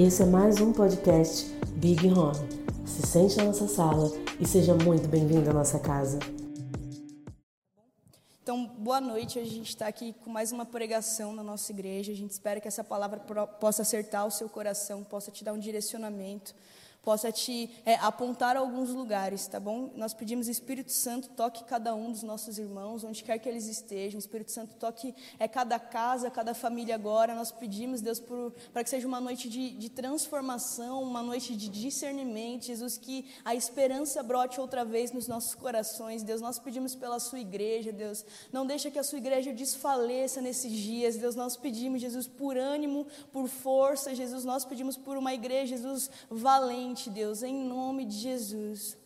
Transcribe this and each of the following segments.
Esse é mais um podcast Big Home. Se sente na nossa sala e seja muito bem-vindo à nossa casa. Então, boa noite. A gente está aqui com mais uma pregação na nossa igreja. A gente espera que essa palavra possa acertar o seu coração, possa te dar um direcionamento possa te é, apontar alguns lugares, tá bom? Nós pedimos Espírito Santo toque cada um dos nossos irmãos, onde quer que eles estejam. Espírito Santo toque é, cada casa, cada família agora. Nós pedimos, Deus, para que seja uma noite de, de transformação, uma noite de discernimento. Jesus, que a esperança brote outra vez nos nossos corações. Deus, nós pedimos pela sua igreja, Deus. Não deixa que a sua igreja desfaleça nesses dias. Deus, nós pedimos, Jesus, por ânimo, por força. Jesus, nós pedimos por uma igreja, Jesus, valente Deus, em nome de Jesus.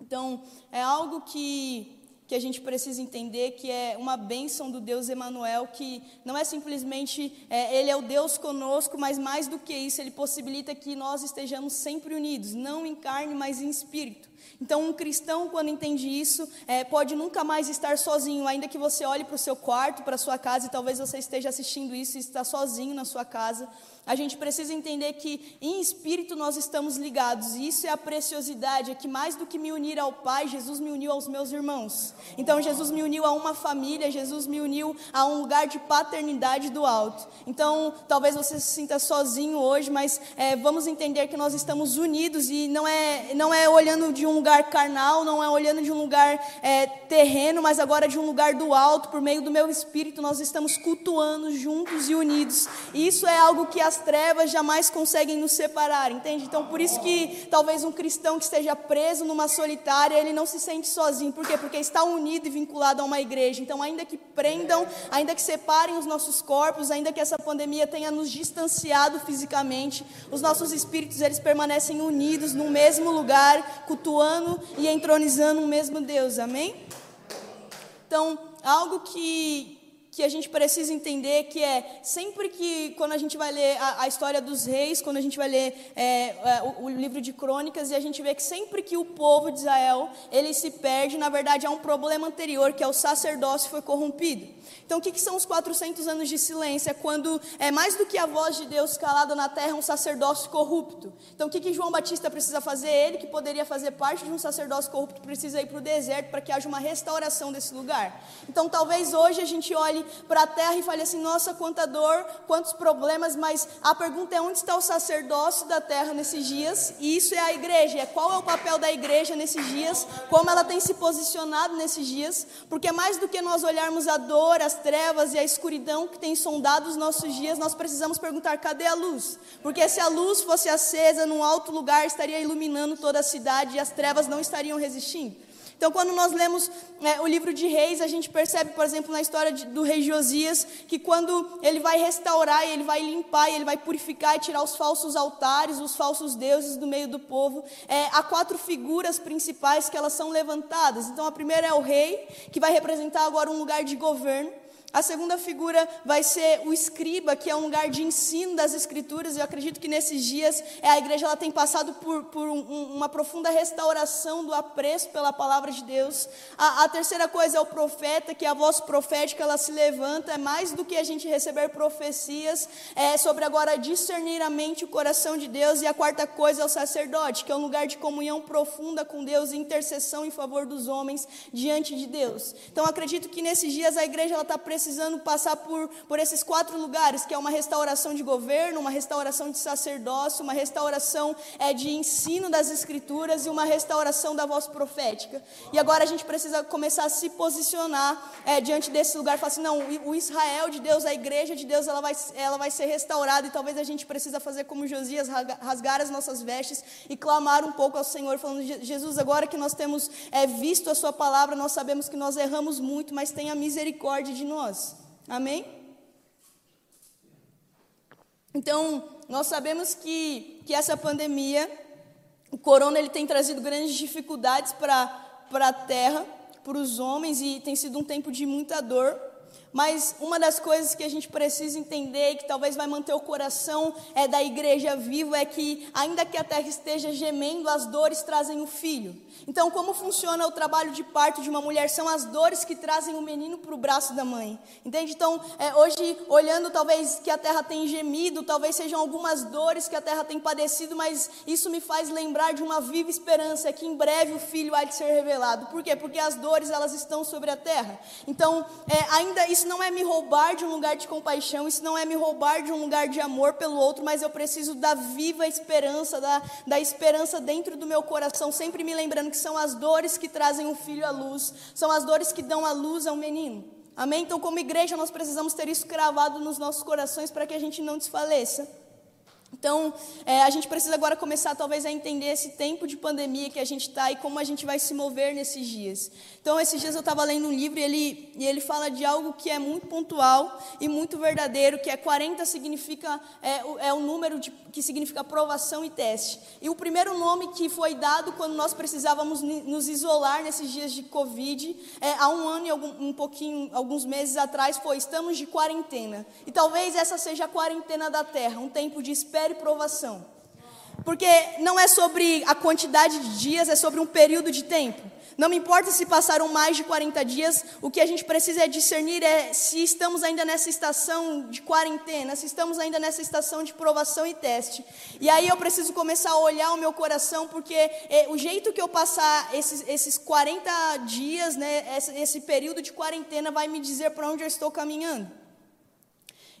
Então, é algo que, que a gente precisa entender que é uma bênção do Deus Emanuel, que não é simplesmente é, Ele é o Deus conosco, mas mais do que isso, Ele possibilita que nós estejamos sempre unidos, não em carne, mas em espírito. Então, um cristão, quando entende isso, é, pode nunca mais estar sozinho, ainda que você olhe para o seu quarto, para a sua casa, e talvez você esteja assistindo isso e está sozinho na sua casa a gente precisa entender que em espírito nós estamos ligados, e isso é a preciosidade, é que mais do que me unir ao Pai, Jesus me uniu aos meus irmãos. Então Jesus me uniu a uma família, Jesus me uniu a um lugar de paternidade do alto. Então talvez você se sinta sozinho hoje, mas é, vamos entender que nós estamos unidos e não é, não é olhando de um lugar carnal, não é olhando de um lugar é, terreno, mas agora de um lugar do alto, por meio do meu espírito, nós estamos cultuando juntos e unidos. E isso é algo que a as trevas jamais conseguem nos separar, entende? Então, por isso que talvez um cristão que esteja preso numa solitária, ele não se sente sozinho. Por quê? Porque está unido e vinculado a uma igreja. Então, ainda que prendam, ainda que separem os nossos corpos, ainda que essa pandemia tenha nos distanciado fisicamente, os nossos espíritos, eles permanecem unidos no mesmo lugar, cultuando e entronizando o mesmo Deus. Amém? Então, algo que, que a gente precisa entender que é sempre que quando a gente vai ler a, a história dos reis, quando a gente vai ler é, é, o, o, livro de crônicas e a gente vê que sempre que o povo de Israel ele se perde, na verdade há um problema anterior que é o sacerdócio foi corrompido. Então, o que, que, são os 400 anos de silêncio? É quando é mais do que a voz de Deus calada na terra, um sacerdócio corrupto. Então, o que, que João Batista precisa fazer? Ele, que poderia fazer parte de um sacerdócio corrupto, precisa ir para o deserto para que haja uma restauração desse lugar. Então, talvez hoje a gente olhe para a terra e fale assim: nossa, quanta dor, quantos problemas, mas a pergunta é: onde está o sacerdócio da terra nesses dias? E isso é a igreja. É qual é o papel da igreja nesses dias? Como ela tem se posicionado nesses dias? Porque mais do que nós olharmos a dor, as trevas e a escuridão que tem sondado os nossos dias, nós precisamos perguntar: cadê a luz? Porque se a luz fosse acesa num alto lugar, estaria iluminando toda a cidade e as trevas não estariam resistindo. Então, quando nós lemos é, o livro de Reis, a gente percebe, por exemplo, na história de, do rei Josias, que quando ele vai restaurar, ele vai limpar, ele vai purificar e tirar os falsos altares, os falsos deuses do meio do povo, é, há quatro figuras principais que elas são levantadas. Então, a primeira é o rei, que vai representar agora um lugar de governo. A segunda figura vai ser o escriba, que é um lugar de ensino das escrituras. Eu acredito que nesses dias é, a igreja ela tem passado por, por um, uma profunda restauração do apreço pela palavra de Deus. A, a, terceira coisa é o profeta, que a voz profética ela se levanta. É mais do que a gente receber profecias, é sobre agora discernir a mente o coração de Deus. E a quarta coisa é o sacerdote, que é um lugar de comunhão profunda com Deus e intercessão em favor dos homens diante de Deus. Então acredito que nesses dias a igreja está precisando precisando passar por, por esses quatro lugares, que é uma restauração de governo, uma restauração de sacerdócio, uma restauração é, de ensino das escrituras e uma restauração da voz profética. E agora a gente precisa começar a se posicionar é, diante desse lugar, falar assim, não, o Israel de Deus, a igreja de Deus, ela vai, ela vai ser restaurada e talvez a gente precisa fazer como Josias, rasgar as nossas vestes e clamar um pouco ao Senhor, falando, Jesus, agora que nós temos é, visto a sua palavra, nós sabemos que nós erramos muito, mas tenha misericórdia de nós nós. Amém? Então, nós sabemos que, que essa pandemia, o corona, ele tem trazido grandes dificuldades para a terra, para os homens, e tem sido um tempo de muita dor. Mas uma das coisas que a gente precisa entender e que talvez vai manter o coração é, da igreja vivo é que, ainda que a terra esteja gemendo, as dores trazem o filho. Então, como funciona o trabalho de parto de uma mulher? São as dores que trazem o menino para o braço da mãe. Entende? Então, é, hoje, olhando talvez que a terra tem gemido, talvez sejam algumas dores que a terra tem padecido, mas isso me faz lembrar de uma viva esperança que em breve o filho há de ser revelado. Por quê? Porque as dores elas estão sobre a terra. Então, é, ainda isso não é me roubar de um lugar de compaixão, isso não é me roubar de um lugar de amor pelo outro, mas eu preciso da viva esperança, da, da esperança dentro do meu coração, sempre me lembrando que são as dores que trazem o filho à luz, são as dores que dão a luz ao menino. Amém? Então, como igreja, nós precisamos ter isso cravado nos nossos corações para que a gente não desfaleça. Então, é, a gente precisa agora começar, talvez, a entender esse tempo de pandemia que a gente está e como a gente vai se mover nesses dias. Então, esses dias eu estava lendo um livro e ele, e ele fala de algo que é muito pontual e muito verdadeiro, que é 40 significa, é, é o número de, que significa aprovação e teste. E o primeiro nome que foi dado quando nós precisávamos nos isolar nesses dias de Covid, é, há um ano e algum, um pouquinho, alguns meses atrás, foi estamos de quarentena. E talvez essa seja a quarentena da Terra, um tempo de espera e provação. Porque não é sobre a quantidade de dias, é sobre um período de tempo. Não me importa se passaram mais de 40 dias, o que a gente precisa é discernir é se estamos ainda nessa estação de quarentena, se estamos ainda nessa estação de provação e teste. E aí eu preciso começar a olhar o meu coração, porque é, o jeito que eu passar esses, esses 40 dias, né, esse, esse período de quarentena, vai me dizer para onde eu estou caminhando.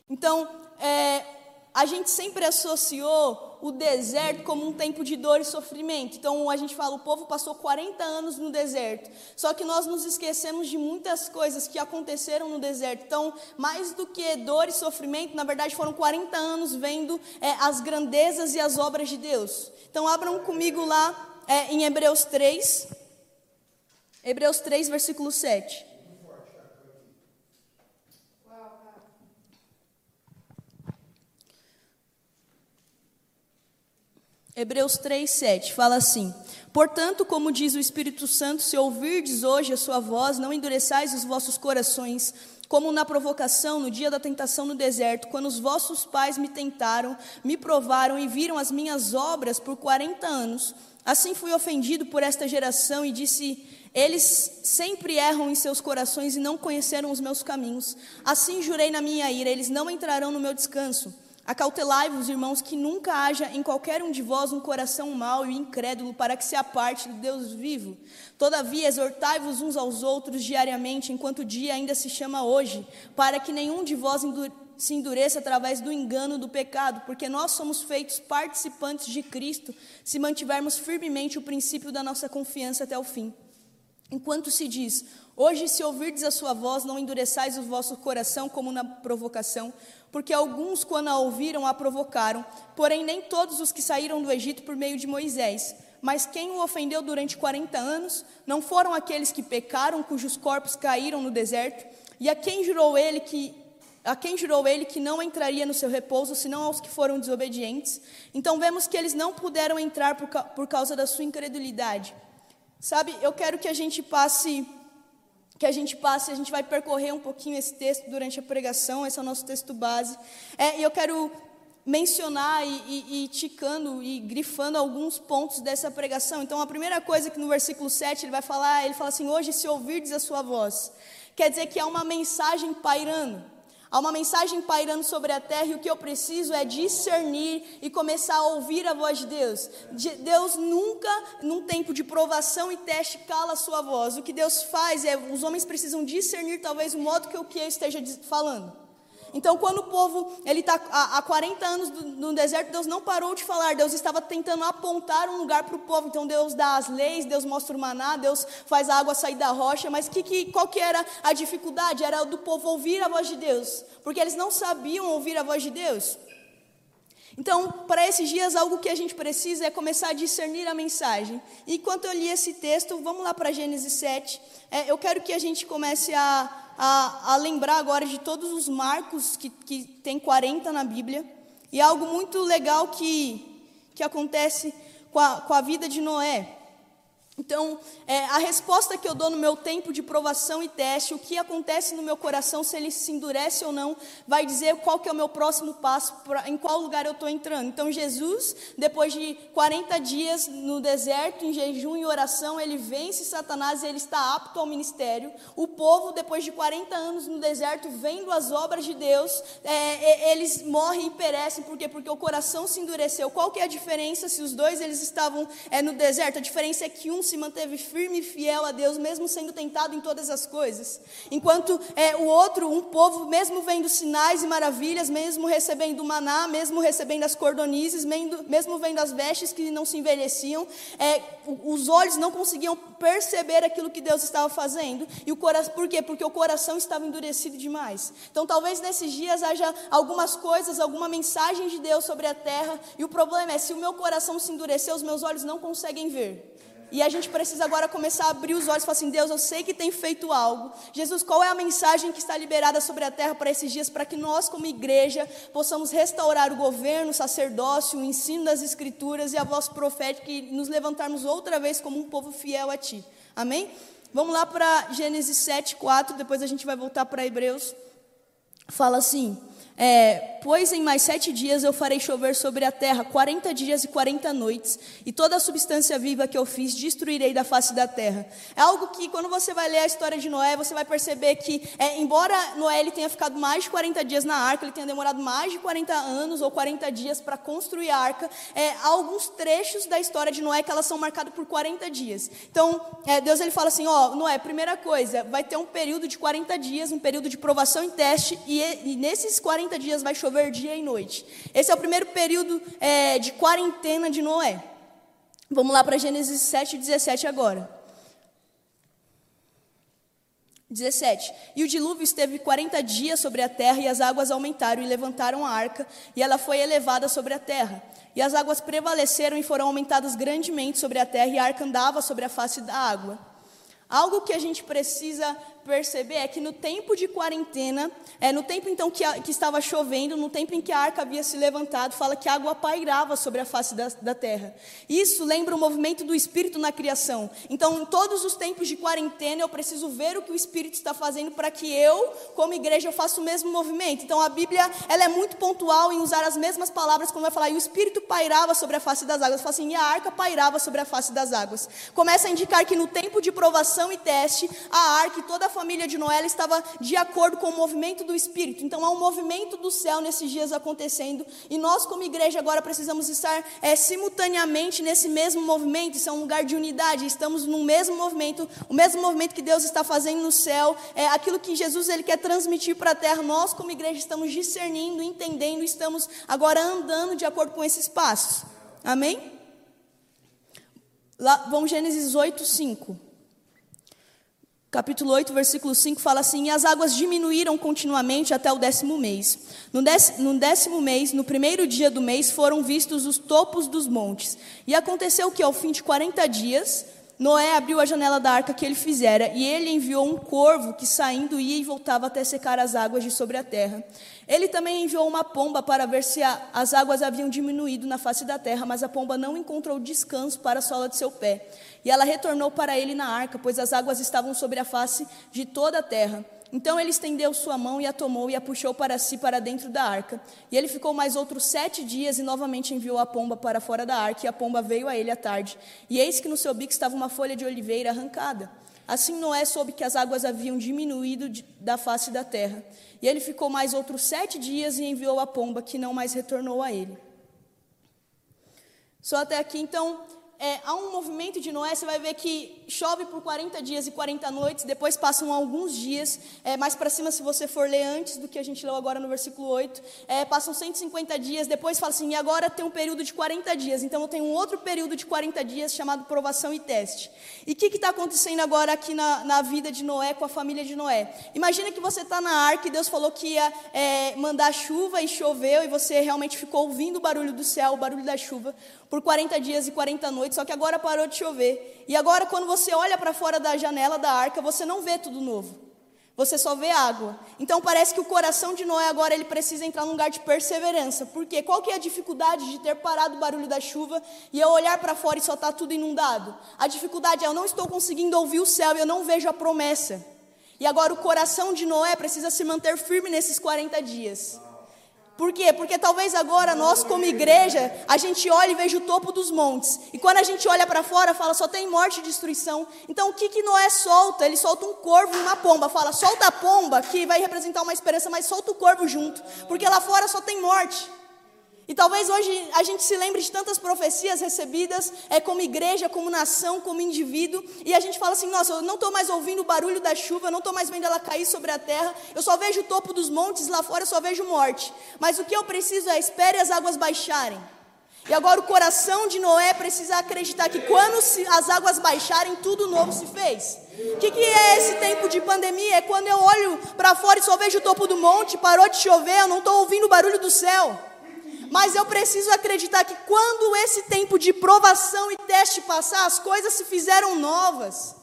Então, é, a gente sempre associou o deserto como um tempo de dor e sofrimento. Então a gente fala, o povo passou 40 anos no deserto. Só que nós nos esquecemos de muitas coisas que aconteceram no deserto. Então, mais do que dor e sofrimento, na verdade foram 40 anos vendo é, as grandezas e as obras de Deus. Então abram comigo lá é, em Hebreus 3. Hebreus 3, versículo 7. Hebreus 3, 7 fala assim: Portanto, como diz o Espírito Santo, se ouvirdes hoje a sua voz, não endureçais os vossos corações, como na provocação, no dia da tentação no deserto, quando os vossos pais me tentaram, me provaram e viram as minhas obras por quarenta anos. Assim fui ofendido por esta geração e disse: Eles sempre erram em seus corações e não conheceram os meus caminhos. Assim jurei na minha ira: eles não entrarão no meu descanso. Acautelai-vos, irmãos, que nunca haja em qualquer um de vós um coração mau e incrédulo para que se aparte do Deus vivo. Todavia, exortai-vos uns aos outros diariamente, enquanto o dia ainda se chama hoje, para que nenhum de vós se endureça através do engano do pecado, porque nós somos feitos participantes de Cristo, se mantivermos firmemente o princípio da nossa confiança até o fim. Enquanto se diz, hoje se ouvirdes a sua voz, não endureçais o vosso coração como na provocação, porque alguns, quando a ouviram, a provocaram, porém nem todos os que saíram do Egito por meio de Moisés. Mas quem o ofendeu durante 40 anos não foram aqueles que pecaram, cujos corpos caíram no deserto, e a quem jurou ele que a quem jurou ele que não entraria no seu repouso, senão aos que foram desobedientes. Então vemos que eles não puderam entrar por, por causa da sua incredulidade. Sabe, eu quero que a gente passe que a gente passe, a gente vai percorrer um pouquinho esse texto durante a pregação, esse é o nosso texto base. É, e eu quero mencionar e, e, e ticando e grifando alguns pontos dessa pregação. Então, a primeira coisa que no versículo 7 ele vai falar, ele fala assim: Hoje, se ouvirdes a sua voz, quer dizer que há uma mensagem pairando. Há uma mensagem pairando sobre a terra e o que eu preciso é discernir e começar a ouvir a voz de Deus. Deus nunca, num tempo de provação e teste, cala a sua voz. O que Deus faz é, os homens precisam discernir talvez o modo que o que eu esteja falando. Então, quando o povo ele está há 40 anos no deserto, Deus não parou de falar. Deus estava tentando apontar um lugar para o povo. Então, Deus dá as leis, Deus mostra o maná, Deus faz a água sair da rocha. Mas que, que, qual que era a dificuldade? Era do povo ouvir a voz de Deus, porque eles não sabiam ouvir a voz de Deus. Então, para esses dias, algo que a gente precisa é começar a discernir a mensagem. Enquanto eu li esse texto, vamos lá para Gênesis 7. É, eu quero que a gente comece a a, a lembrar agora de todos os marcos que, que tem 40 na Bíblia. E é algo muito legal que, que acontece com a, com a vida de Noé. Então, é, a resposta que eu dou no meu tempo de provação e teste, o que acontece no meu coração, se ele se endurece ou não, vai dizer qual que é o meu próximo passo, pra, em qual lugar eu estou entrando. Então, Jesus, depois de 40 dias no deserto, em jejum e oração, ele vence Satanás e ele está apto ao ministério. O povo, depois de 40 anos no deserto, vendo as obras de Deus, é, eles morrem e perecem. Por quê? Porque o coração se endureceu. Qual que é a diferença se os dois eles estavam é, no deserto? A diferença é que um se manteve firme e fiel a Deus, mesmo sendo tentado em todas as coisas. Enquanto é, o outro, um povo, mesmo vendo sinais e maravilhas, mesmo recebendo maná, mesmo recebendo as cordonizes, mesmo vendo as vestes que não se envelheciam, é, os olhos não conseguiam perceber aquilo que Deus estava fazendo. E o coração, por quê? Porque o coração estava endurecido demais. Então, talvez nesses dias haja algumas coisas, alguma mensagem de Deus sobre a terra. E o problema é: se o meu coração se endurecer, os meus olhos não conseguem ver. E a gente precisa agora começar a abrir os olhos e falar assim: Deus, eu sei que tem feito algo. Jesus, qual é a mensagem que está liberada sobre a terra para esses dias, para que nós, como igreja, possamos restaurar o governo, o sacerdócio, o ensino das Escrituras e a voz profética e nos levantarmos outra vez como um povo fiel a Ti. Amém? Vamos lá para Gênesis 7, 4, depois a gente vai voltar para Hebreus. Fala assim. É, pois em mais sete dias eu farei chover sobre a terra quarenta dias e quarenta noites, e toda a substância viva que eu fiz destruirei da face da terra. É algo que, quando você vai ler a história de Noé, você vai perceber que, é, embora Noé ele tenha ficado mais de 40 dias na arca, ele tenha demorado mais de 40 anos ou 40 dias para construir a arca, é, há alguns trechos da história de Noé que elas são marcadas por 40 dias. Então, é, Deus ele fala assim: ó, Noé, primeira coisa, vai ter um período de 40 dias, um período de provação e teste, e, e nesses 40 40 dias vai chover dia e noite. Esse é o primeiro período é, de quarentena de Noé. Vamos lá para Gênesis 7, 17 agora. 17. E o dilúvio esteve 40 dias sobre a terra, e as águas aumentaram e levantaram a arca, e ela foi elevada sobre a terra. E as águas prevaleceram e foram aumentadas grandemente sobre a terra, e a arca andava sobre a face da água. Algo que a gente precisa perceber é que no tempo de quarentena, é, no tempo então que, a, que, estava chovendo, no tempo em que a arca havia se levantado, fala que a água pairava sobre a face da, da terra. Isso lembra o movimento do Espírito na criação. Então, em todos os tempos de quarentena, eu preciso ver o que o Espírito está fazendo para que eu, como igreja, eu faça o mesmo movimento. Então, a Bíblia ela é muito pontual em usar as mesmas palavras, como vai falar, e o Espírito pairava sobre a face das águas. Fala assim, e a arca pairava sobre a face das águas. Começa a indicar que no tempo de provação e teste, a arca e toda a família de Noé estava de acordo com o movimento do Espírito. Então há um movimento do céu nesses dias acontecendo. E nós, como igreja, agora precisamos estar é, simultaneamente nesse mesmo movimento. Isso é um lugar de unidade. Estamos no mesmo movimento, o mesmo movimento que Deus está fazendo no céu. É aquilo que Jesus ele quer transmitir para a terra. Nós, como igreja, estamos discernindo, entendendo, estamos agora andando de acordo com esses passos. Amém? Lá, vamos Gênesis 8, 5 capítulo 8, versículo 5 fala assim: E as águas diminuíram continuamente até o décimo mês. No décimo, no décimo mês, no primeiro dia do mês, foram vistos os topos dos montes. E aconteceu que, ao fim de 40 dias, Noé abriu a janela da arca que ele fizera, e ele enviou um corvo que, saindo, ia e voltava até secar as águas de sobre a terra. Ele também enviou uma pomba para ver se a, as águas haviam diminuído na face da terra, mas a pomba não encontrou descanso para a sola de seu pé. E ela retornou para ele na arca, pois as águas estavam sobre a face de toda a terra. Então ele estendeu sua mão e a tomou e a puxou para si para dentro da arca. E ele ficou mais outros sete dias e novamente enviou a pomba para fora da arca. E a pomba veio a ele à tarde. E eis que no seu bico estava uma folha de oliveira arrancada. Assim Noé soube que as águas haviam diminuído da face da terra. E ele ficou mais outros sete dias e enviou a pomba, que não mais retornou a ele. Só até aqui, então, é, há um movimento de Noé, você vai ver que chove por 40 dias e 40 noites, depois passam alguns dias, é, mais para cima, se você for ler antes do que a gente leu agora no versículo 8, é, passam 150 dias, depois fala assim, e agora tem um período de 40 dias, então eu tenho um outro período de 40 dias chamado provação e teste. E o que está acontecendo agora aqui na, na, vida de Noé, com a família de Noé? Imagina que você está na arca e Deus falou que ia é, mandar chuva e choveu, e você realmente ficou ouvindo o barulho do céu, o barulho da chuva, por 40 dias e 40 noites, só que agora parou de chover. E agora, quando você olha para fora da janela da arca, você não vê tudo novo. Você só vê água. Então parece que o coração de Noé agora ele precisa entrar num lugar de perseverança. Porque qual que é a dificuldade de ter parado o barulho da chuva e eu olhar para fora e só está tudo inundado? A dificuldade é eu não estou conseguindo ouvir o céu e eu não vejo a promessa. E agora o coração de Noé precisa se manter firme nesses 40 dias. Por quê? Porque talvez agora nós, como igreja, a gente olha e veja o topo dos montes. E quando a gente olha para fora, fala só tem morte e destruição. Então o que, que Noé solta? Ele solta um corvo e uma pomba. Fala, solta a pomba, que vai representar uma esperança, mas solta o corvo junto. Porque lá fora só tem morte. E talvez hoje a gente se lembre de tantas profecias recebidas, é como igreja, como nação, como indivíduo, e a gente fala assim: nossa, eu não estou mais ouvindo o barulho da chuva, eu não estou mais vendo ela cair sobre a terra, eu só vejo o topo dos montes, lá fora eu só vejo morte. Mas o que eu preciso é espere as águas baixarem. E agora o coração de Noé precisa acreditar que quando as águas baixarem, tudo novo se fez. O que, que, é esse tempo de pandemia? É quando eu olho para fora e só vejo o topo do monte, parou de chover, eu não estou ouvindo o barulho do céu. Mas eu preciso acreditar que quando esse tempo de provação e teste passar, as coisas se fizeram novas.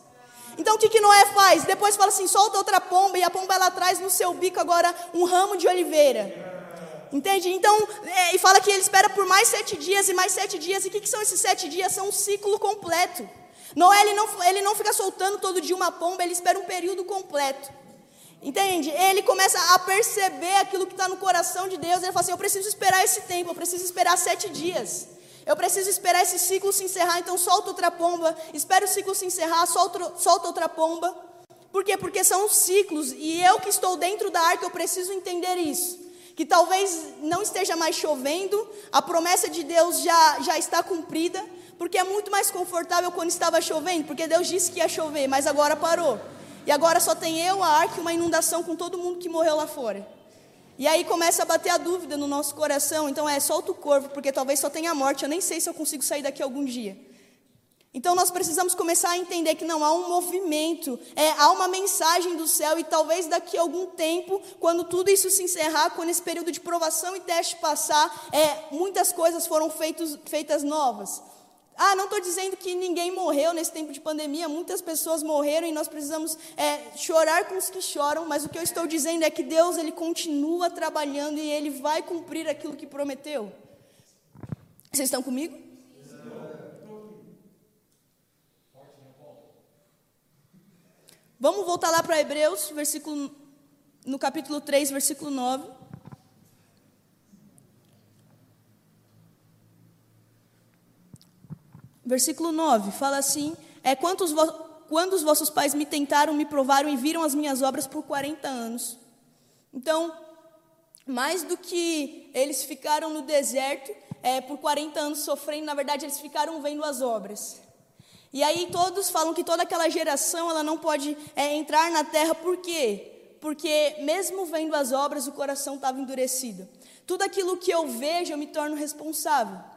Então o que, que Noé faz? Depois fala assim: solta outra pomba, e a pomba ela traz no seu bico agora um ramo de oliveira. Entende? Então, é, e fala que ele espera por mais sete dias e mais sete dias. E o que, que são esses sete dias? São um ciclo completo. Noé ele não, ele não fica soltando todo dia uma pomba, ele espera um período completo. Entende? Ele começa a perceber aquilo que está no coração de Deus. Ele fala assim: Eu preciso esperar esse tempo, eu preciso esperar sete dias. Eu preciso esperar esse ciclo se encerrar. Então, solta outra pomba. Espera o ciclo se encerrar, solta, solta outra pomba. Por quê? Porque são ciclos. E eu que estou dentro da arca, eu preciso entender isso. Que talvez não esteja mais chovendo, a promessa de Deus já, já está cumprida. Porque é muito mais confortável quando estava chovendo. Porque Deus disse que ia chover, mas agora parou. E agora só tem eu, a arca e uma inundação com todo mundo que morreu lá fora. E aí começa a bater a dúvida no nosso coração. Então é, solta o corpo, porque talvez só tenha morte. Eu nem sei se eu consigo sair daqui algum dia. Então nós precisamos começar a entender que não há um movimento, é, há uma mensagem do céu e talvez daqui a algum tempo, quando tudo isso se encerrar, quando esse período de provação e teste passar, é, muitas coisas foram feitos, feitas novas. Ah, não estou dizendo que ninguém morreu nesse tempo de pandemia, muitas pessoas morreram e nós precisamos é, chorar com os que choram, mas o que eu estou dizendo é que Deus ele continua trabalhando e ele vai cumprir aquilo que prometeu. Vocês estão comigo? Vamos voltar lá para Hebreus, versículo, no capítulo 3, versículo 9. Versículo 9 fala assim: é quantos quando os vossos pais me tentaram, me provaram e viram as minhas obras por 40 anos. Então, mais do que eles ficaram no deserto é, por 40 anos sofrendo, na verdade eles ficaram vendo as obras. E aí todos falam que toda aquela geração ela não pode é, entrar na terra, por quê? Porque mesmo vendo as obras, o coração estava endurecido. Tudo aquilo que eu vejo, eu me torno responsável.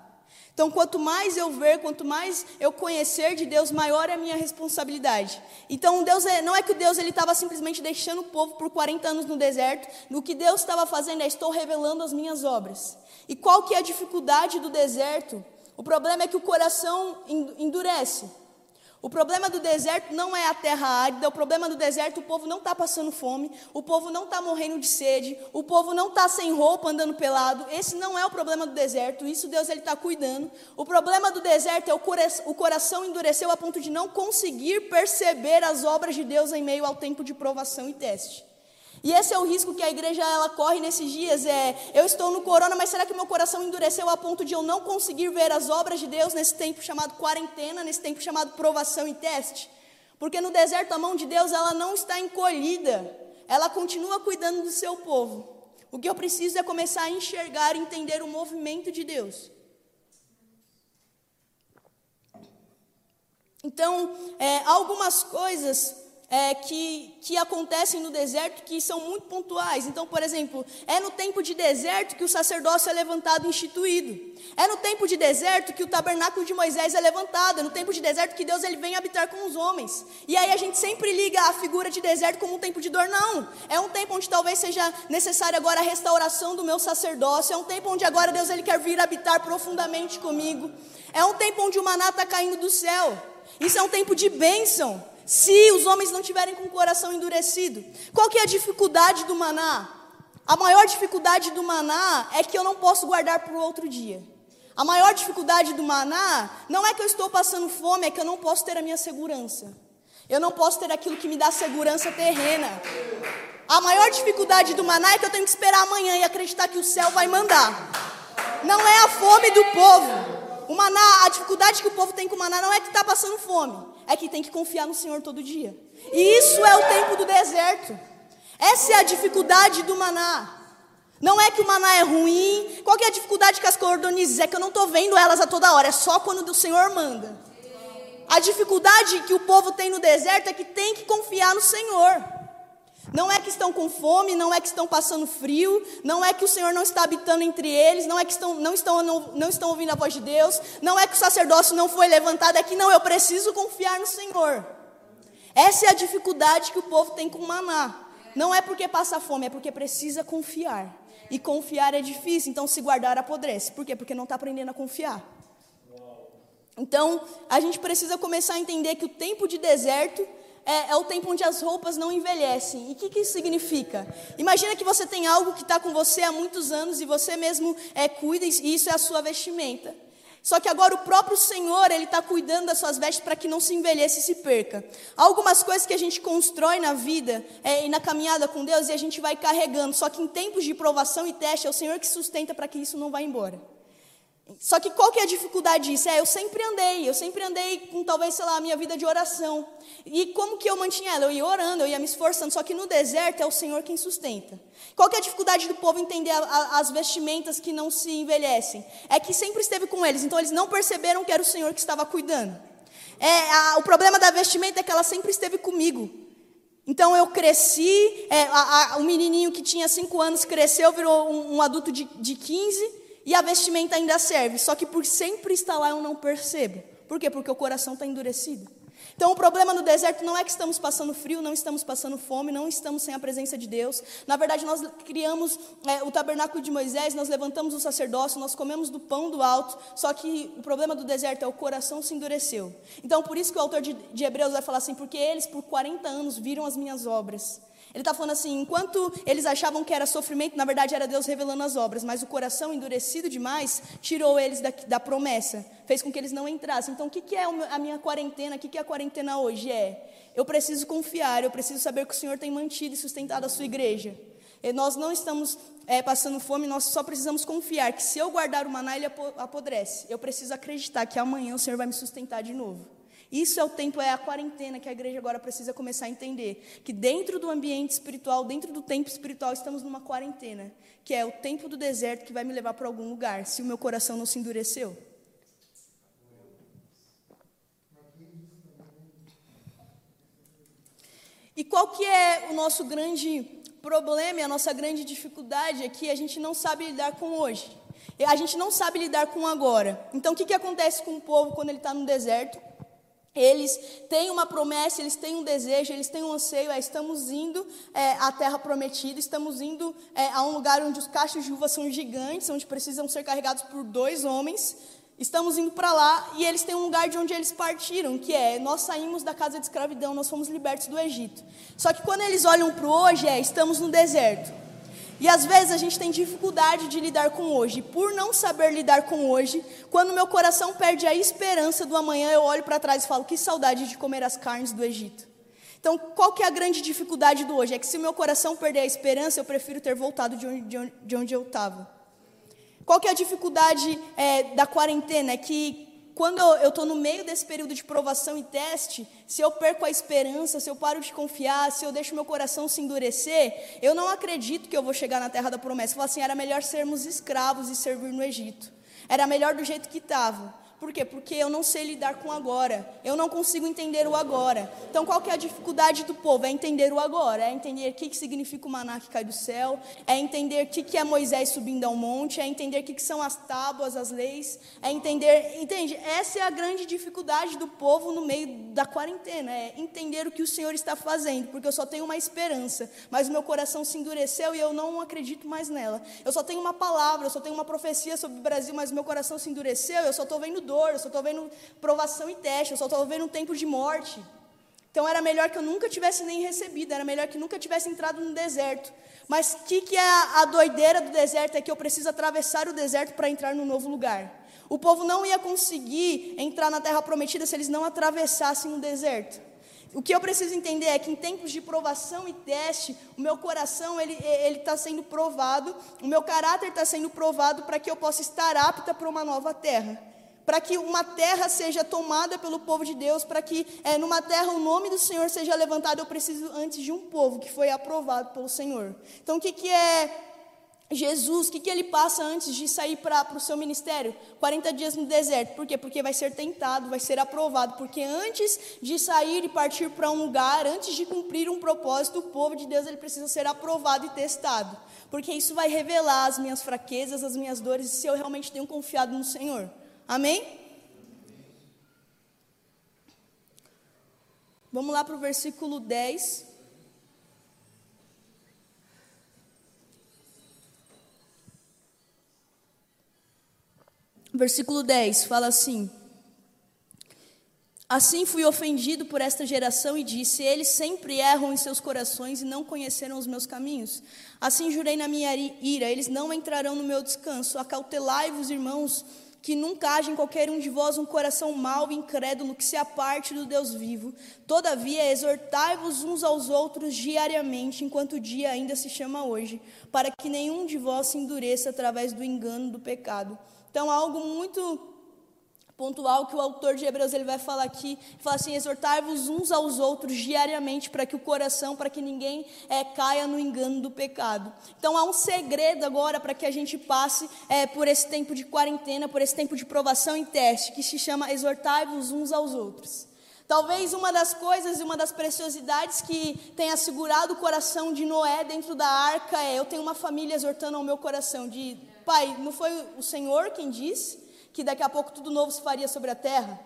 Então, quanto mais eu ver, quanto mais eu conhecer de Deus, maior é a minha responsabilidade. Então, Deus é, não é que Deus ele estava simplesmente deixando o povo por 40 anos no deserto. No que Deus estava fazendo é estou revelando as minhas obras. E qual que é a dificuldade do deserto? O problema é que o coração endurece. O problema do deserto não é a terra árida, o problema do deserto o povo não está passando fome, o povo não está morrendo de sede, o povo não está sem roupa andando pelado. Esse não é o problema do deserto, isso Deus ele está cuidando. O problema do deserto é o, o coração endureceu a ponto de não conseguir perceber as obras de Deus em meio ao tempo de provação e teste. E esse é o risco que a igreja ela corre nesses dias. É, eu estou no corona, mas será que meu coração endureceu a ponto de eu não conseguir ver as obras de Deus nesse tempo chamado quarentena, nesse tempo chamado provação e teste? Porque no deserto a mão de Deus ela não está encolhida, ela continua cuidando do seu povo. O que eu preciso é começar a enxergar e entender o movimento de Deus. Então, é, algumas coisas é, que, que acontecem no deserto que são muito pontuais. Então, por exemplo, é no tempo de deserto que o sacerdócio é levantado e instituído. É no tempo de deserto que o tabernáculo de Moisés é levantado. É no tempo de deserto que Deus ele vem habitar com os homens. E aí a gente sempre liga a figura de deserto como um tempo de dor. Não. É um tempo onde talvez seja necessária agora a restauração do meu sacerdócio. É um tempo onde agora Deus ele quer vir habitar profundamente comigo. É um tempo onde o maná está caindo do céu. Isso é um tempo de bênção. Se os homens não tiverem com o coração endurecido. Qual que é a dificuldade do maná? A maior dificuldade do maná é que eu não posso guardar para o outro dia. A maior dificuldade do maná não é que eu estou passando fome, é que eu não posso ter a minha segurança. Eu não posso ter aquilo que me dá segurança terrena. A maior dificuldade do maná é que eu tenho que esperar amanhã e acreditar que o céu vai mandar. Não é a fome do povo. O maná, a dificuldade que o povo tem com o maná não é que está passando fome, é que tem que confiar no Senhor todo dia. E isso é o tempo do deserto. Essa é a dificuldade do maná. Não é que o maná é ruim. Qual é a dificuldade com as cordonizes? É que eu não estou vendo elas a toda hora, é só quando o Senhor manda. A dificuldade que o povo tem no deserto é que tem que confiar no Senhor. Não é que estão com fome, não é que estão passando frio, não é que o Senhor não está habitando entre eles, não é que estão, não, estão, não, não estão ouvindo a voz de Deus, não é que o sacerdócio não foi levantado, é que não, eu preciso confiar no Senhor. Essa é a dificuldade que o povo tem com maná. Não é porque passa fome, é porque precisa confiar. E confiar é difícil, então se guardar apodrece. Por quê? Porque não está aprendendo a confiar. Então, a gente precisa começar a entender que o tempo de deserto é, é, o tempo onde as roupas não envelhecem. E o que, que isso significa? Imagina que você tem algo que está com você há muitos anos e você mesmo é, cuida, e isso é a sua vestimenta. Só que agora o próprio Senhor, Ele está cuidando das suas vestes para que não se envelheça e se perca. Há algumas coisas que a gente constrói na vida é, e na caminhada com Deus e a gente vai carregando. Só que em tempos de provação e teste, é o Senhor que sustenta para que isso não vá embora. Só que qual que é a dificuldade disso? É, eu sempre andei, eu sempre andei com talvez, sei lá, a minha vida de oração. E como que eu mantinha ela? Eu ia orando, eu ia me esforçando, só que no deserto é o Senhor quem sustenta. Qual que é a dificuldade do povo entender a, a, as vestimentas que não se envelhecem? É que sempre esteve com eles, então eles não perceberam que era o Senhor que estava cuidando. É, a, o problema da vestimenta é que ela sempre esteve comigo. Então eu cresci, é, o menininho que tinha 5 anos cresceu, virou um, um adulto de, de 15 e a vestimenta ainda serve, só que por sempre estar lá eu não percebo. Por quê? Porque o coração está endurecido. Então, o problema no deserto não é que estamos passando frio, não estamos passando fome, não estamos sem a presença de Deus. Na verdade, nós criamos é, o tabernáculo de Moisés, nós levantamos o sacerdócio, nós comemos do pão do alto. Só que o problema do deserto é o coração se endureceu. Então, por isso que o autor de, de Hebreus vai falar assim: porque eles por 40 anos viram as minhas obras ele está falando assim: enquanto eles achavam que era sofrimento, na verdade era Deus revelando as obras, mas o coração endurecido demais tirou eles da, da promessa, fez com que eles não entrassem. Então, o que, que é a minha quarentena? O que, que é a quarentena hoje? É: eu preciso confiar, eu preciso saber que o Senhor tem mantido e sustentado a sua igreja. E nós não estamos é, passando fome, nós só precisamos confiar que se eu guardar o maná, ele apodrece. Eu preciso acreditar que amanhã o Senhor vai me sustentar de novo. Isso é o tempo, é a quarentena que a igreja agora precisa começar a entender. Que dentro do ambiente espiritual, dentro do tempo espiritual, estamos numa quarentena. Que é o tempo do deserto que vai me levar para algum lugar, se o meu coração não se endureceu. E qual que é o nosso grande problema e a nossa grande dificuldade é que a gente não sabe lidar com hoje. A gente não sabe lidar com agora. Então, o que, que acontece com o povo quando ele está no deserto? Eles têm uma promessa, eles têm um desejo, eles têm um anseio. É, estamos indo é, à terra prometida, estamos indo é, a um lugar onde os cachos de uva são gigantes, onde precisam ser carregados por dois homens. Estamos indo para lá e eles têm um lugar de onde eles partiram, que é nós saímos da casa de escravidão, nós fomos libertos do Egito. Só que quando eles olham para o hoje, é estamos no deserto. E às vezes a gente tem dificuldade de lidar com hoje. Por não saber lidar com hoje, quando meu coração perde a esperança do amanhã, eu olho para trás e falo: que saudade de comer as carnes do Egito. Então, qual que é a grande dificuldade do hoje? É que se meu coração perder a esperança, eu prefiro ter voltado de onde, de onde, de onde eu estava. Qual que é a dificuldade é, da quarentena? É que quando eu estou no meio desse período de provação e teste, se eu perco a esperança, se eu paro de confiar, se eu deixo meu coração se endurecer, eu não acredito que eu vou chegar na terra da promessa. Eu falo assim, era melhor sermos escravos e servir no Egito. Era melhor do jeito que estava. Por quê? Porque eu não sei lidar com agora. Eu não consigo entender o agora. Então, qual que é a dificuldade do povo? É entender o agora. É entender o que, que significa o maná que cai do céu. É entender o que, que é Moisés subindo ao monte. É entender o que, que são as tábuas, as leis. É entender... Entende? Essa é a grande dificuldade do povo no meio da quarentena. É entender o que o Senhor está fazendo. Porque eu só tenho uma esperança. Mas o meu coração se endureceu e eu não acredito mais nela. Eu só tenho uma palavra, eu só tenho uma profecia sobre o Brasil, mas o meu coração se endureceu. Eu só estou vendo dor, eu só estou vendo provação e teste, eu só estou vendo um tempo de morte. Então era melhor que eu nunca tivesse nem recebido, era melhor que nunca tivesse entrado no deserto. Mas o que, que é a, a doideira do deserto? É que eu preciso atravessar o deserto para entrar no novo lugar. O povo não ia conseguir entrar na terra prometida se eles não atravessassem o deserto. O que eu preciso entender é que em tempos de provação e teste, o meu coração ele está sendo provado, o meu caráter está sendo provado para que eu possa estar apta para uma nova terra, para que uma terra seja tomada pelo povo de Deus, para que é, numa terra o nome do Senhor seja levantado. Eu preciso antes de um povo que foi aprovado pelo Senhor. Então o que que é Jesus, o que, que ele passa antes de sair para o seu ministério? 40 dias no deserto. Por quê? Porque vai ser tentado, vai ser aprovado. Porque antes de sair e partir para um lugar, antes de cumprir um propósito, o povo de Deus ele precisa ser aprovado e testado. Porque isso vai revelar as minhas fraquezas, as minhas dores, se eu realmente tenho confiado no Senhor. Amém? Vamos lá para o versículo 10. Versículo 10 fala assim: Assim fui ofendido por esta geração e disse: Eles sempre erram em seus corações e não conheceram os meus caminhos. Assim jurei na minha ira: Eles não entrarão no meu descanso. Acautelai-vos, irmãos, que nunca haja em qualquer um de vós um coração mau e incrédulo que se aparte do Deus vivo. Todavia, exortai-vos uns aos outros diariamente, enquanto o dia ainda se chama hoje, para que nenhum de vós se endureça através do engano do pecado. Então, algo muito pontual que o autor de Hebreus ele vai falar aqui, fala assim, exortar-vos uns aos outros diariamente para que o coração, para que ninguém é, caia no engano do pecado. Então há um segredo agora para que a gente passe é, por esse tempo de quarentena, por esse tempo de provação e teste, que se chama exortar-vos uns aos outros. Talvez uma das coisas e uma das preciosidades que tenha segurado o coração de Noé dentro da arca é eu tenho uma família exortando ao meu coração de Pai, não foi o Senhor quem disse que daqui a pouco tudo novo se faria sobre a terra?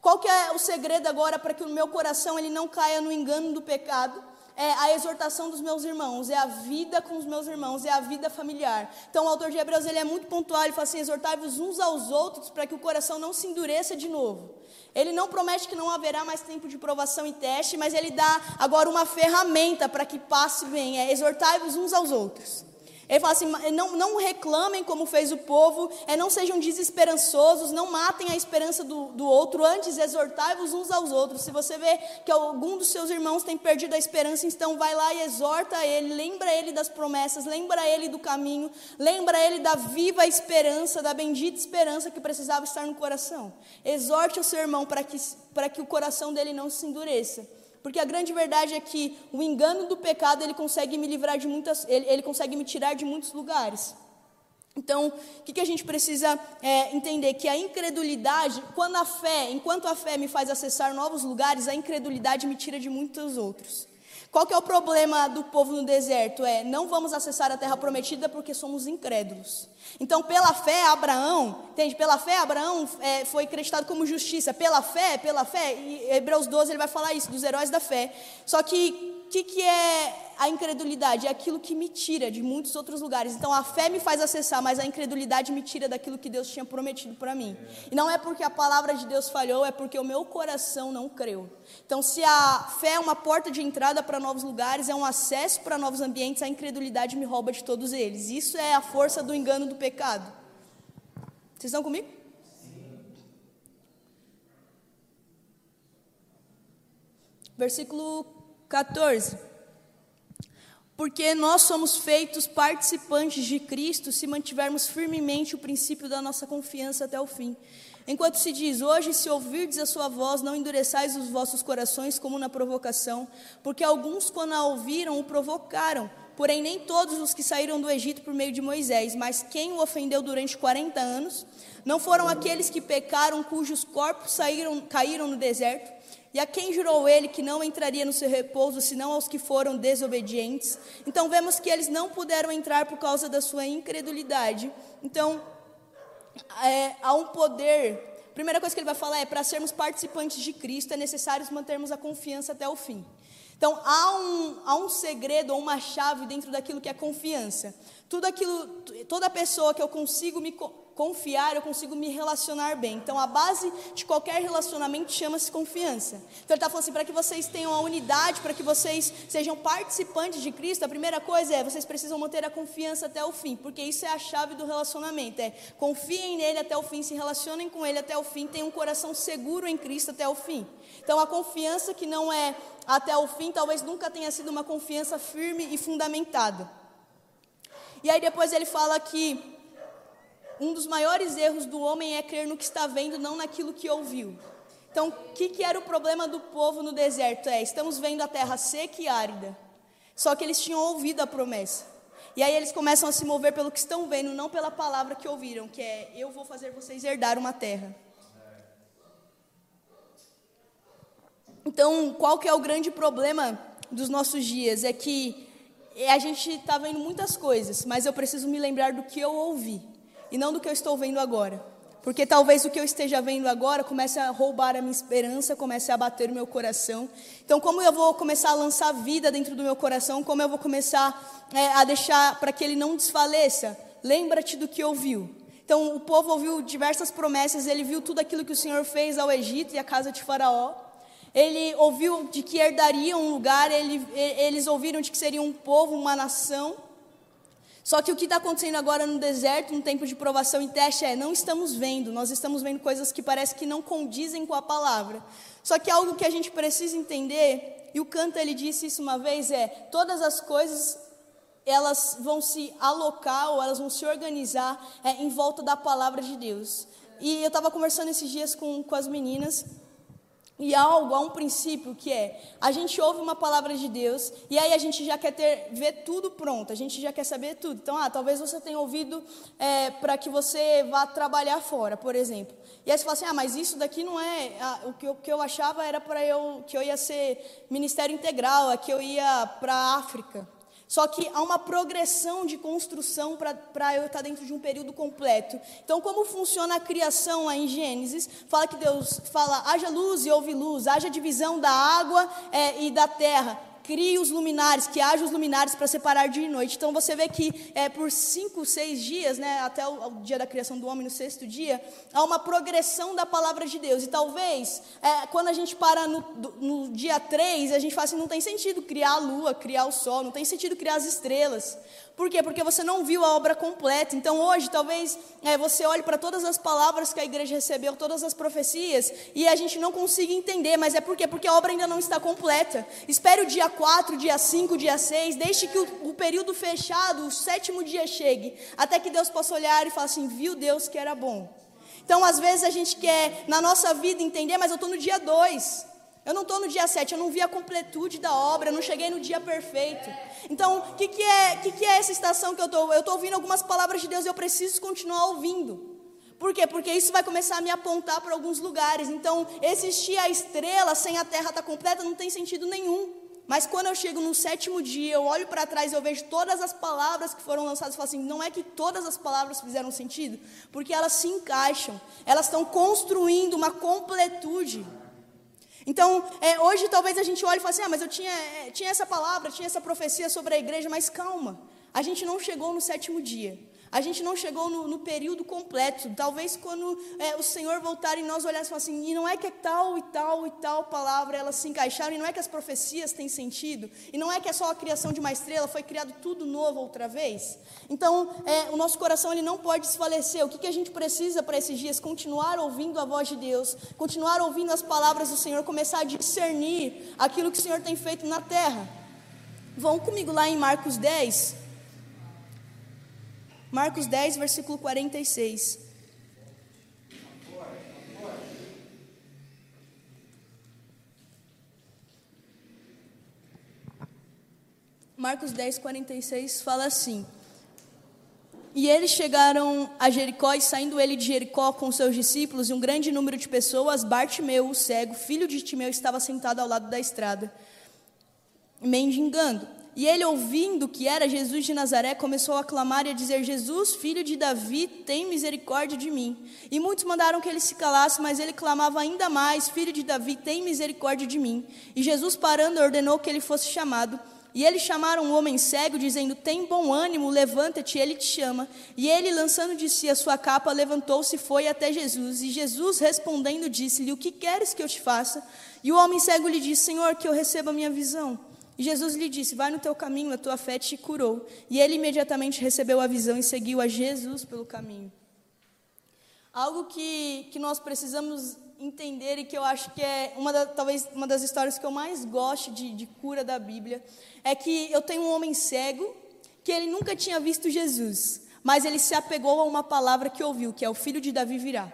Qual que é o segredo agora para que o meu coração ele não caia no engano do pecado? É a exortação dos meus irmãos, é a vida com os meus irmãos, é a vida familiar. Então o autor de Hebreus ele é muito pontual, ele fala assim: exortai-vos uns aos outros para que o coração não se endureça de novo. Ele não promete que não haverá mais tempo de provação e teste, mas ele dá agora uma ferramenta para que passe bem, é exortai-vos uns aos outros. Ele fala assim: não, não reclamem como fez o povo, é, não sejam desesperançosos, não matem a esperança do, do outro, antes exortai-vos uns aos outros. Se você vê que algum dos seus irmãos tem perdido a esperança, então vai lá e exorta ele, lembra ele das promessas, lembra ele do caminho, lembra ele da viva esperança, da bendita esperança que precisava estar no coração. Exorte o seu irmão para que, para que o coração dele não se endureça. Porque a grande verdade é que o engano do pecado ele consegue me livrar de muitas, ele, ele consegue me tirar de muitos lugares. Então, o que, que a gente precisa é, entender? Que a incredulidade, quando a fé, enquanto a fé me faz acessar novos lugares, a incredulidade me tira de muitos outros. Qual que é o problema do povo no deserto? É, não vamos acessar a terra prometida porque somos incrédulos. Então, pela fé, Abraão, entende? Pela fé, Abraão é, foi acreditado como justiça. Pela fé, pela fé, e Hebreus 12 ele vai falar isso, dos heróis da fé. Só que que, que é a incredulidade? É aquilo que me tira de muitos outros lugares. Então a fé me faz acessar, mas a incredulidade me tira daquilo que Deus tinha prometido para mim. E não é porque a palavra de Deus falhou, é porque o meu coração não creu. Então, se a fé é uma porta de entrada para novos lugares, é um acesso para novos ambientes, a incredulidade me rouba de todos eles. Isso é a força do engano do pecado. Vocês estão comigo? Versículo 14. Porque nós somos feitos participantes de Cristo se mantivermos firmemente o princípio da nossa confiança até o fim. Enquanto se diz, hoje, se ouvirdes a sua voz, não endureçais os vossos corações como na provocação, porque alguns, quando a ouviram, o provocaram. Porém, nem todos os que saíram do Egito por meio de Moisés, mas quem o ofendeu durante 40 anos, não foram aqueles que pecaram, cujos corpos saíram, caíram no deserto. E a quem jurou ele que não entraria no seu repouso, senão aos que foram desobedientes? Então vemos que eles não puderam entrar por causa da sua incredulidade. Então, é, há um poder. Primeira coisa que ele vai falar é: para sermos participantes de Cristo, é necessário mantermos a confiança até o fim. Então, há um, há um segredo ou uma chave dentro daquilo que é confiança. Tudo aquilo, toda pessoa que eu consigo me confiar, eu consigo me relacionar bem. Então, a base de qualquer relacionamento chama-se confiança. Então, ele está falando assim: para que vocês tenham a unidade, para que vocês sejam participantes de Cristo, a primeira coisa é vocês precisam manter a confiança até o fim, porque isso é a chave do relacionamento. É confiem nele até o fim, se relacionem com ele até o fim, tenham um coração seguro em Cristo até o fim. Então, a confiança que não é até o fim, talvez nunca tenha sido uma confiança firme e fundamentada. E aí depois ele fala que um dos maiores erros do homem é crer no que está vendo, não naquilo que ouviu. Então, o que, que era o problema do povo no deserto? É, estamos vendo a terra seca e árida. Só que eles tinham ouvido a promessa. E aí eles começam a se mover pelo que estão vendo, não pela palavra que ouviram, que é: Eu vou fazer vocês herdar uma terra. Então, qual que é o grande problema dos nossos dias? É que a gente está vendo muitas coisas, mas eu preciso me lembrar do que eu ouvi e não do que eu estou vendo agora. Porque talvez o que eu esteja vendo agora comece a roubar a minha esperança, comece a bater o meu coração. Então, como eu vou começar a lançar vida dentro do meu coração? Como eu vou começar é, a deixar para que ele não desfaleça? Lembra-te do que ouviu. Então, o povo ouviu diversas promessas, ele viu tudo aquilo que o Senhor fez ao Egito e à casa de Faraó. Ele ouviu de que herdaria um lugar, ele, eles ouviram de que seria um povo, uma nação. Só que o que está acontecendo agora no deserto, no tempo de provação e teste, é não estamos vendo, nós estamos vendo coisas que parece que não condizem com a palavra. Só que algo que a gente precisa entender, e o Canta ele disse isso uma vez, é todas as coisas elas vão se alocar ou elas vão se organizar é, em volta da palavra de Deus. E eu estava conversando esses dias com, com as meninas, e algo, há um princípio que é, a gente ouve uma palavra de Deus e aí a gente já quer ter, ver tudo pronto, a gente já quer saber tudo. Então, ah, talvez você tenha ouvido é, para que você vá trabalhar fora, por exemplo. E aí você fala assim, ah, mas isso daqui não é, o, que eu, o que eu achava era para eu, que eu ia ser ministério integral, é que eu ia para a África. Só que há uma progressão de construção para eu estar dentro de um período completo. Então, como funciona a criação lá em Gênesis? Fala que Deus fala, haja luz e houve luz, haja divisão da água é, e da terra crie os luminares, que haja os luminares para separar dia e noite. Então você vê que é, por cinco, seis dias, né, até o, o, dia da criação do homem, no sexto dia, há uma progressão da palavra de Deus. E talvez, é, quando a gente para no, no dia três, a gente fala assim, não tem sentido criar a lua, criar o sol, não tem sentido criar as estrelas. Por quê? Porque você não viu a obra completa. Então hoje, talvez é, você olhe para todas as palavras que a igreja recebeu, todas as profecias, e a gente não consiga entender. Mas é por quê? Porque a obra ainda não está completa. Espere o dia 4, dia 5, dia 6, deixe que o, o período fechado, o sétimo dia chegue, até que Deus possa olhar e falar assim: viu Deus que era bom. Então, às vezes a gente quer na nossa vida entender, mas eu estou no dia 2. Eu não estou no dia 7, eu não vi a completude da obra, eu não cheguei no dia perfeito. Então, o que, que, é, que, que é essa estação que eu estou? Eu estou ouvindo algumas palavras de Deus e eu preciso continuar ouvindo. Por quê? Porque isso vai começar a me apontar para alguns lugares. Então, existir a estrela sem a terra estar tá completa não tem sentido nenhum. Mas quando eu chego no sétimo dia, eu olho para trás e eu vejo todas as palavras que foram lançadas e falo assim: não é que todas as palavras fizeram sentido, porque elas se encaixam, elas estão construindo uma completude. Então, é, hoje talvez a gente olhe e fale assim: ah, mas eu tinha, é, tinha essa palavra, tinha essa profecia sobre a igreja, mas calma, a gente não chegou no sétimo dia. A gente não chegou no, no período completo. Talvez quando é, o Senhor voltar e nós olharmos assim, e não é que é tal e tal e tal palavra elas se encaixaram, e não é que as profecias têm sentido, e não é que é só a criação de uma estrela, foi criado tudo novo outra vez. Então, é, o nosso coração ele não pode desfalecer. O que, que a gente precisa para esses dias? Continuar ouvindo a voz de Deus, continuar ouvindo as palavras do Senhor, começar a discernir aquilo que o Senhor tem feito na terra. Vão comigo lá em Marcos 10. Marcos 10, versículo 46. Marcos 10, 46 fala assim: E eles chegaram a Jericó, e saindo ele de Jericó com seus discípulos e um grande número de pessoas, Bartimeu, o cego, filho de Timeu, estava sentado ao lado da estrada, mendigando. E ele, ouvindo que era Jesus de Nazaré, começou a clamar e a dizer: Jesus, filho de Davi, tem misericórdia de mim. E muitos mandaram que ele se calasse, mas ele clamava ainda mais: Filho de Davi, tem misericórdia de mim. E Jesus, parando, ordenou que ele fosse chamado. E eles chamaram o homem cego, dizendo: Tem bom ânimo, levanta-te, ele te chama. E ele, lançando de si a sua capa, levantou-se e foi até Jesus. E Jesus, respondendo, disse-lhe: O que queres que eu te faça? E o homem cego lhe disse: Senhor, que eu receba a minha visão. E Jesus lhe disse: Vai no teu caminho, a tua fé te curou. E ele imediatamente recebeu a visão e seguiu a Jesus pelo caminho. Algo que, que nós precisamos entender e que eu acho que é uma da, talvez uma das histórias que eu mais gosto de, de cura da Bíblia é que eu tenho um homem cego que ele nunca tinha visto Jesus, mas ele se apegou a uma palavra que ouviu, que é o filho de Davi virá.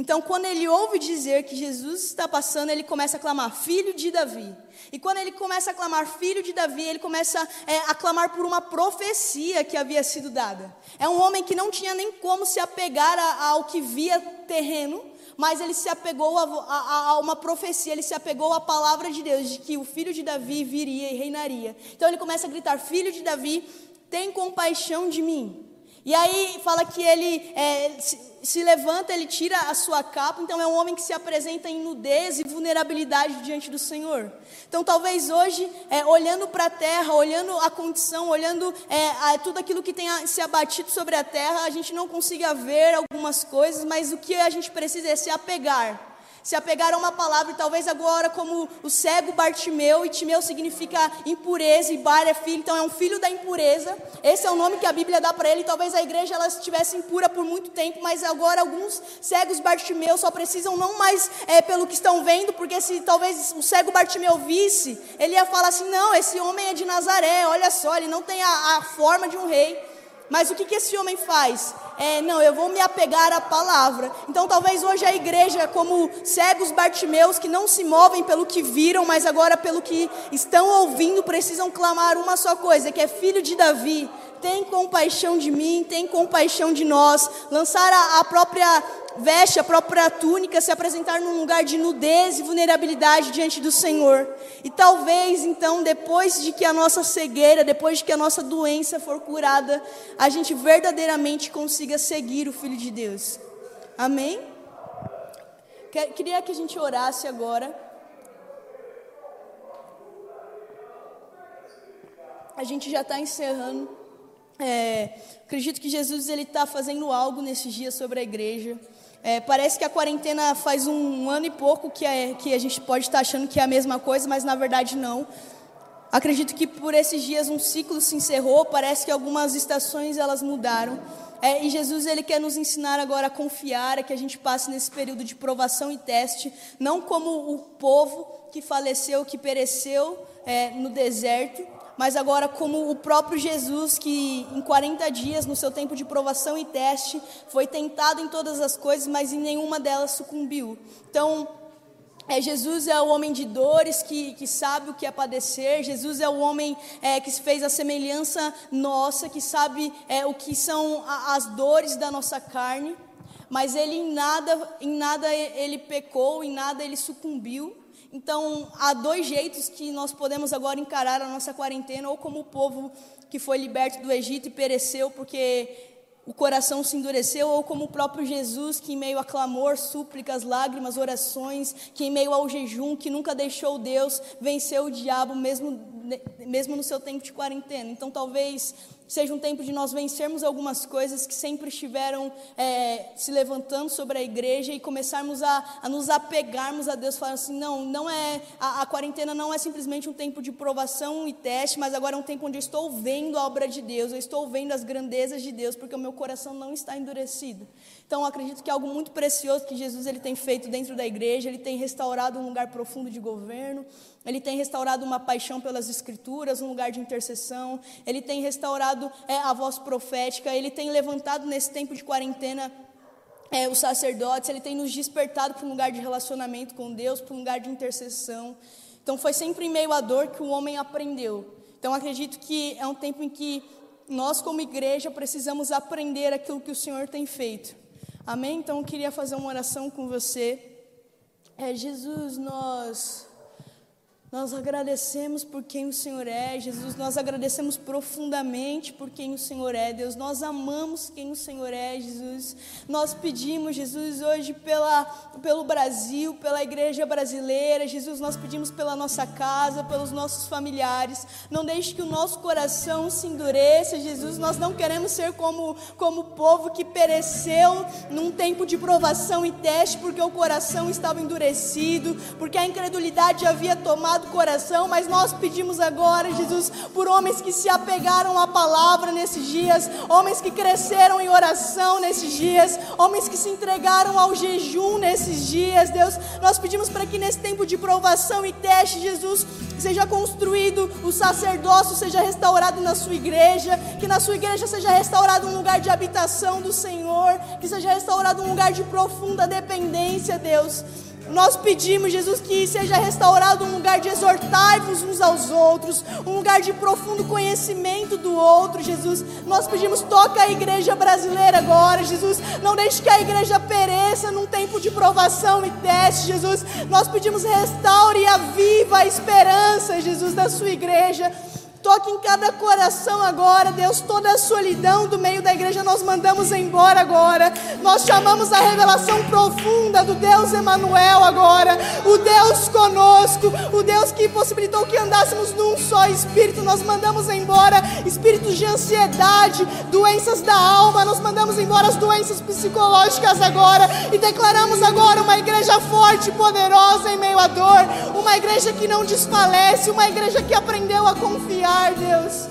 Então, quando ele ouve dizer que Jesus está passando, ele começa a clamar, filho de Davi. E quando ele começa a clamar, filho de Davi, ele começa é, a clamar por uma profecia que havia sido dada. É um homem que não tinha nem como se apegar a, ao que via terreno, mas ele se apegou a, a, a, uma profecia, ele se apegou à palavra de Deus, de que o filho de Davi viria e reinaria. Então ele começa a gritar: Filho de Davi, tem compaixão de mim. E aí fala que ele é, se, levanta, ele tira a sua capa, então é um homem que se apresenta em nudez e vulnerabilidade diante do Senhor. Então talvez hoje, é, olhando para a terra, olhando a condição, olhando é, a, tudo aquilo que tem se abatido sobre a terra, a gente não consiga ver algumas coisas, mas o que a gente precisa é se apegar se apegaram a uma palavra, talvez agora, como o cego Bartimeu, e Timeu significa impureza, e Bar é filho, então é um filho da impureza. Esse é o nome que a Bíblia dá para ele. Talvez a igreja ela estivesse impura por muito tempo, mas agora alguns cegos Bartimeu só precisam não mais é, pelo que estão vendo, porque se talvez o cego Bartimeu visse, ele ia falar assim: não, esse homem é de Nazaré, olha só, ele não tem a, a forma de um rei. Mas o que, que esse homem faz? É, não, eu vou me apegar à palavra. Então, talvez hoje a igreja, como cegos Bartimeus, que não se movem pelo que viram, mas agora pelo que estão ouvindo, precisam clamar uma só coisa: que é filho de Davi, tem compaixão de mim, tem compaixão de nós. Lançar a, a própria veste, a própria túnica, se apresentar num lugar de nudez e vulnerabilidade diante do Senhor. E talvez, então, depois de que a nossa cegueira, depois de que a nossa doença for curada, a gente verdadeiramente consiga seguir o Filho de Deus. Amém? Queria que a gente orasse agora. A gente já está encerrando. É, acredito que Jesus ele está fazendo algo nesses dias sobre a igreja. É, parece que a quarentena faz um, um ano e pouco que, é, que a gente pode estar tá achando que é a mesma coisa, mas na verdade não. Acredito que por esses dias um ciclo se encerrou. Parece que algumas estações elas mudaram. É, e Jesus ele quer nos ensinar agora a confiar, a que a gente passe nesse período de provação e teste, não como o povo que faleceu, que pereceu é, no deserto, mas agora como o próprio Jesus, que em 40 dias, no seu tempo de provação e teste, foi tentado em todas as coisas, mas em nenhuma delas sucumbiu. Então, é, Jesus é o homem de dores que, que sabe o que é padecer. Jesus é o homem é, que fez a semelhança nossa, que sabe é, o que são a, as dores da nossa carne. Mas ele em nada, em nada ele pecou, em nada ele sucumbiu. Então, há dois jeitos que nós podemos agora encarar a nossa quarentena, ou como o povo que foi liberto do Egito e pereceu porque o coração se endureceu, ou como o próprio Jesus, que em meio a clamor, súplicas, lágrimas, orações, que em meio ao jejum, que nunca deixou Deus, venceu o diabo mesmo, mesmo no seu tempo de quarentena. Então, talvez seja um tempo de nós vencermos algumas coisas que sempre estiveram é, se levantando sobre a igreja e começarmos a, a nos apegarmos a Deus, falando assim, não, não é a, a, quarentena não é simplesmente um tempo de provação e teste, mas agora é um tempo onde eu estou vendo a obra de Deus, eu estou vendo as grandezas de Deus, porque o meu coração não está endurecido. Então, acredito que é algo muito precioso que Jesus ele tem feito dentro da igreja, ele tem restaurado um lugar profundo de governo, ele tem restaurado uma paixão pelas escrituras, um lugar de intercessão, ele tem restaurado é, a voz profética, ele tem levantado nesse tempo de quarentena é, os sacerdotes, ele tem nos despertado para um lugar de relacionamento com Deus, para um lugar de intercessão. Então foi sempre em meio à dor que o homem aprendeu. Então acredito que é um tempo em que nós, como igreja, precisamos aprender aquilo que o Senhor tem feito. Amém? Então eu queria fazer uma oração com você. É, Jesus, nós Nós agradecemos por quem o Senhor é, Jesus. Nós agradecemos profundamente por quem o Senhor é, Deus. Nós amamos quem o Senhor é, Jesus. Nós pedimos, Jesus, hoje pela, pelo Brasil, pela igreja brasileira, Jesus. Nós pedimos pela nossa casa, pelos nossos familiares. Não deixe que o nosso coração se endureça, Jesus. Nós não queremos ser como, como o povo que pereceu num tempo de provação e teste, porque o coração estava endurecido, porque a incredulidade havia tomado do coração, mas nós pedimos agora, Jesus, por homens que se apegaram à palavra nesses dias, homens que cresceram em oração nesses dias, homens que se entregaram ao jejum nesses dias, Deus. Nós pedimos para que nesse tempo de provação e teste, Jesus, seja construído o sacerdócio, seja restaurado na sua igreja, que na sua igreja seja restaurado um lugar de habitação do Senhor, que seja restaurado um lugar de profunda dependência, Deus. Nós pedimos, Jesus, que seja restaurado um lugar de exortar-vos uns aos outros, um lugar de profundo conhecimento do outro, Jesus. Nós pedimos, toca a igreja brasileira agora, Jesus. Não deixe que a igreja pereça num tempo de provação e teste, Jesus. Nós pedimos, restaure e aviva a esperança, Jesus, da sua igreja. Toque em cada coração agora, Deus, toda a solidão do meio da igreja nós mandamos embora agora. Nós chamamos a revelação profunda do Deus Emanuel agora, o Deus conosco, o Deus que possibilitou que andássemos num só espírito. Nós mandamos embora espíritos de ansiedade, doenças da alma, nós mandamos embora as doenças psicológicas agora e declaramos agora uma igreja forte e poderosa em meio à dor, uma igreja que não desfalece, uma igreja que aprendeu a confiar Deus.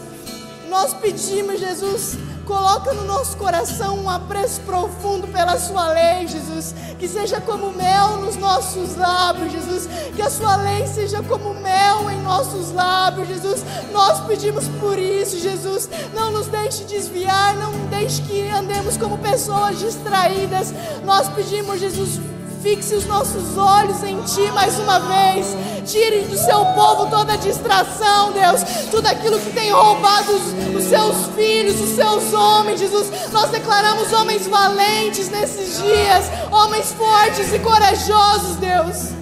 Nós pedimos, Jesus, coloca no nosso coração um apreço profundo pela Sua lei, Jesus. Que seja como mel nos nossos lábios, Jesus. Que a Sua lei seja como mel em nossos lábios, Jesus. Nós pedimos por isso, Jesus. Não nos deixe desviar, não deixe que andemos como pessoas distraídas. Nós pedimos, Jesus Fixe os nossos olhos em Ti mais uma vez. Tire do seu povo toda distração, Deus. Tudo aquilo que tem roubado os, os seus filhos, os seus homens, Jesus. Nós declaramos homens valentes nesses dias, homens fortes e corajosos, Deus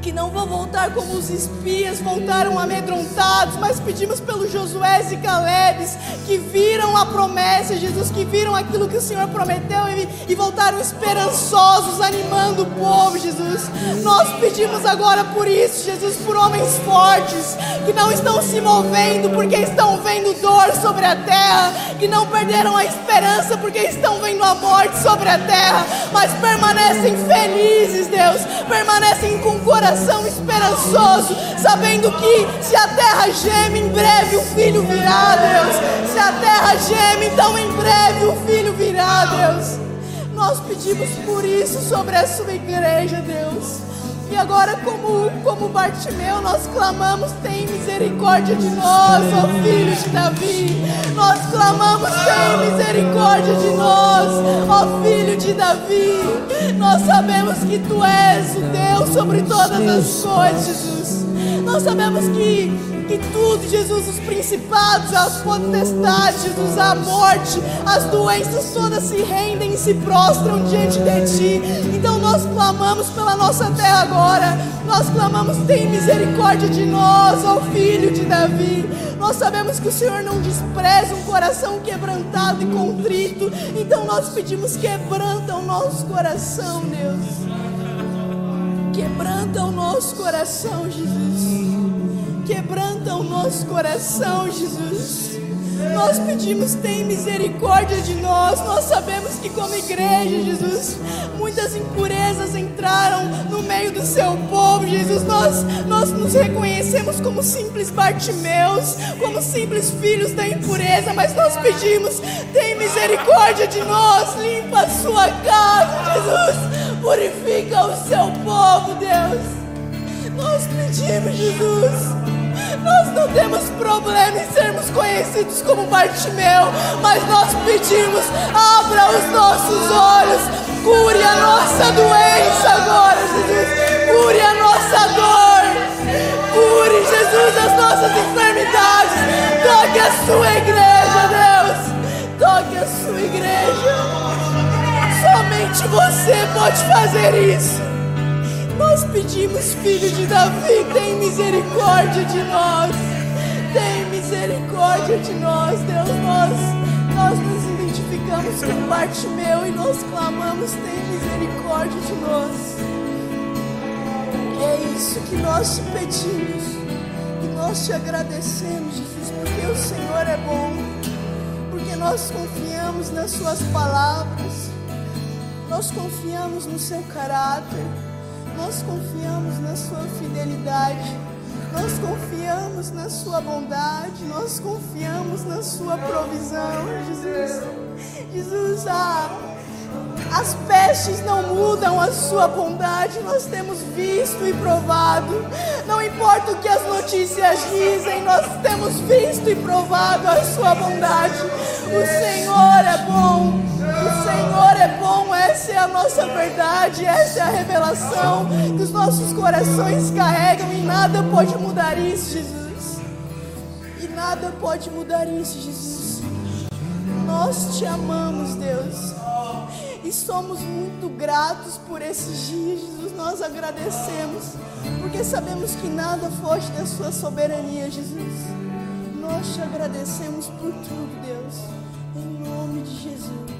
que não vão voltar como os espias voltaram amedrontados, mas pedimos pelos Josué e Calebes que viram a promessa, Jesus, que viram aquilo que o Senhor prometeu e, e voltaram esperançosos, animando o povo, Jesus. Nós pedimos agora por isso, Jesus, por homens fortes que não estão se movendo porque estão vendo dor sobre a terra, que não perderam a esperança porque estão vendo a morte sobre a terra, mas permanecem felizes, Deus, permanecem com o coração coração esperançoso, sabendo que se a terra geme, em breve o filho virá, Deus. Se a terra geme, então em breve o filho virá, Deus. Nós pedimos por isso sobre a sua igreja, Deus. E agora, como, como Bartimeu, nós clamamos: tem misericórdia de nós, ó filho de Davi. Nós clamamos: tem misericórdia de nós, ó filho de Davi. Nós sabemos que tu és o Deus sobre todas as coisas, Jesus. Nós sabemos que que tudo, Jesus, os principados, as potestades, Jesus, a morte, as doenças todas se rendem e se prostram diante de Ti. Então nós clamamos pela nossa terra agora, nós clamamos, tem misericórdia de nós, ó Filho de Davi. Nós sabemos que o Senhor não despreza um coração quebrantado e contrito, então nós pedimos, quebranta o nosso coração, Deus. Quebranta o nosso coração, Jesus. Quebranta o nosso coração, Jesus. Nós pedimos, tem misericórdia de nós. Nós sabemos que, como igreja, Jesus, muitas impurezas entraram no meio do seu povo, Jesus. Nós, nós nos reconhecemos como simples Bartimeus, como simples filhos da impureza, mas nós pedimos, tem misericórdia de nós. Limpa a sua casa, Jesus. Purifica o seu povo, Deus. Nós pedimos, Jesus. Nós não temos problema em sermos conhecidos como Bartimeu, mas nós pedimos, abra os nossos olhos, cure a nossa doença agora, Jesus, cure a nossa dor, cure, Jesus, as nossas enfermidades, toque a sua igreja, Deus, toque a sua igreja. Somente você pode fazer isso. Nós pedimos, filho de Davi, tem misericórdia de nós. Tem misericórdia de nós, Deus. Nós, nós nos identificamos com Bartimeu e nós clamamos, tem misericórdia de nós. E é isso que nós te pedimos. E nós te agradecemos, Jesus, porque o Senhor é bom. Porque nós confiamos nas Suas palavras. Nós confiamos no Seu caráter. Nós confiamos na Sua fidelidade. Nós confiamos na Sua bondade. Nós confiamos na Sua provisão, Jesus. Jesus, ah, as pestes não mudam a Sua bondade. Nós temos visto e provado. Não importa o que as notícias dizem, nós temos visto e provado a Sua bondade. O Senhor é bom. O Senhor é bom, essa é a nossa verdade, essa é a revelação que os nossos corações carregam e nada pode mudar isso, Jesus. E nada pode mudar isso, Jesus. Nós te amamos, Deus. E somos muito gratos por esses dias, Jesus. Nós agradecemos, porque sabemos que nada foge da Sua soberania, Jesus. Nós te agradecemos por tudo, Deus. Em nome de Jesus.